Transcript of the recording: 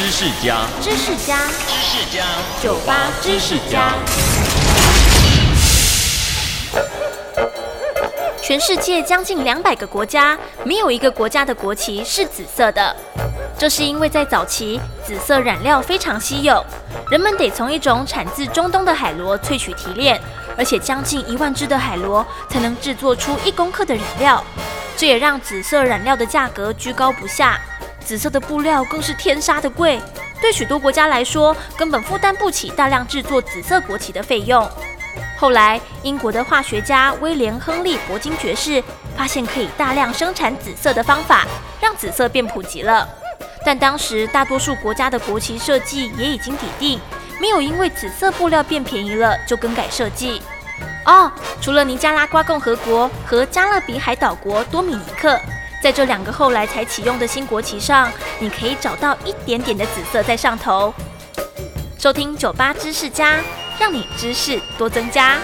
知识家，知识家，知识家，酒吧知识家。全世界将近两百个国家，没有一个国家的国旗是紫色的。这是因为在早期，紫色染料非常稀有，人们得从一种产自中东的海螺萃取提炼，而且将近一万只的海螺才能制作出一公克的染料。这也让紫色染料的价格居高不下。紫色的布料更是天杀的贵，对许多国家来说，根本负担不起大量制作紫色国旗的费用。后来，英国的化学家威廉·亨利·铂金爵士发现可以大量生产紫色的方法，让紫色变普及了。但当时大多数国家的国旗设计也已经底定，没有因为紫色布料变便宜了就更改设计。哦，除了尼加拉瓜共和国和加勒比海岛国多米尼克，在这两个后来才启用的新国旗上，你可以找到一点点的紫色在上头。收听酒吧知识家。让你知识多增加。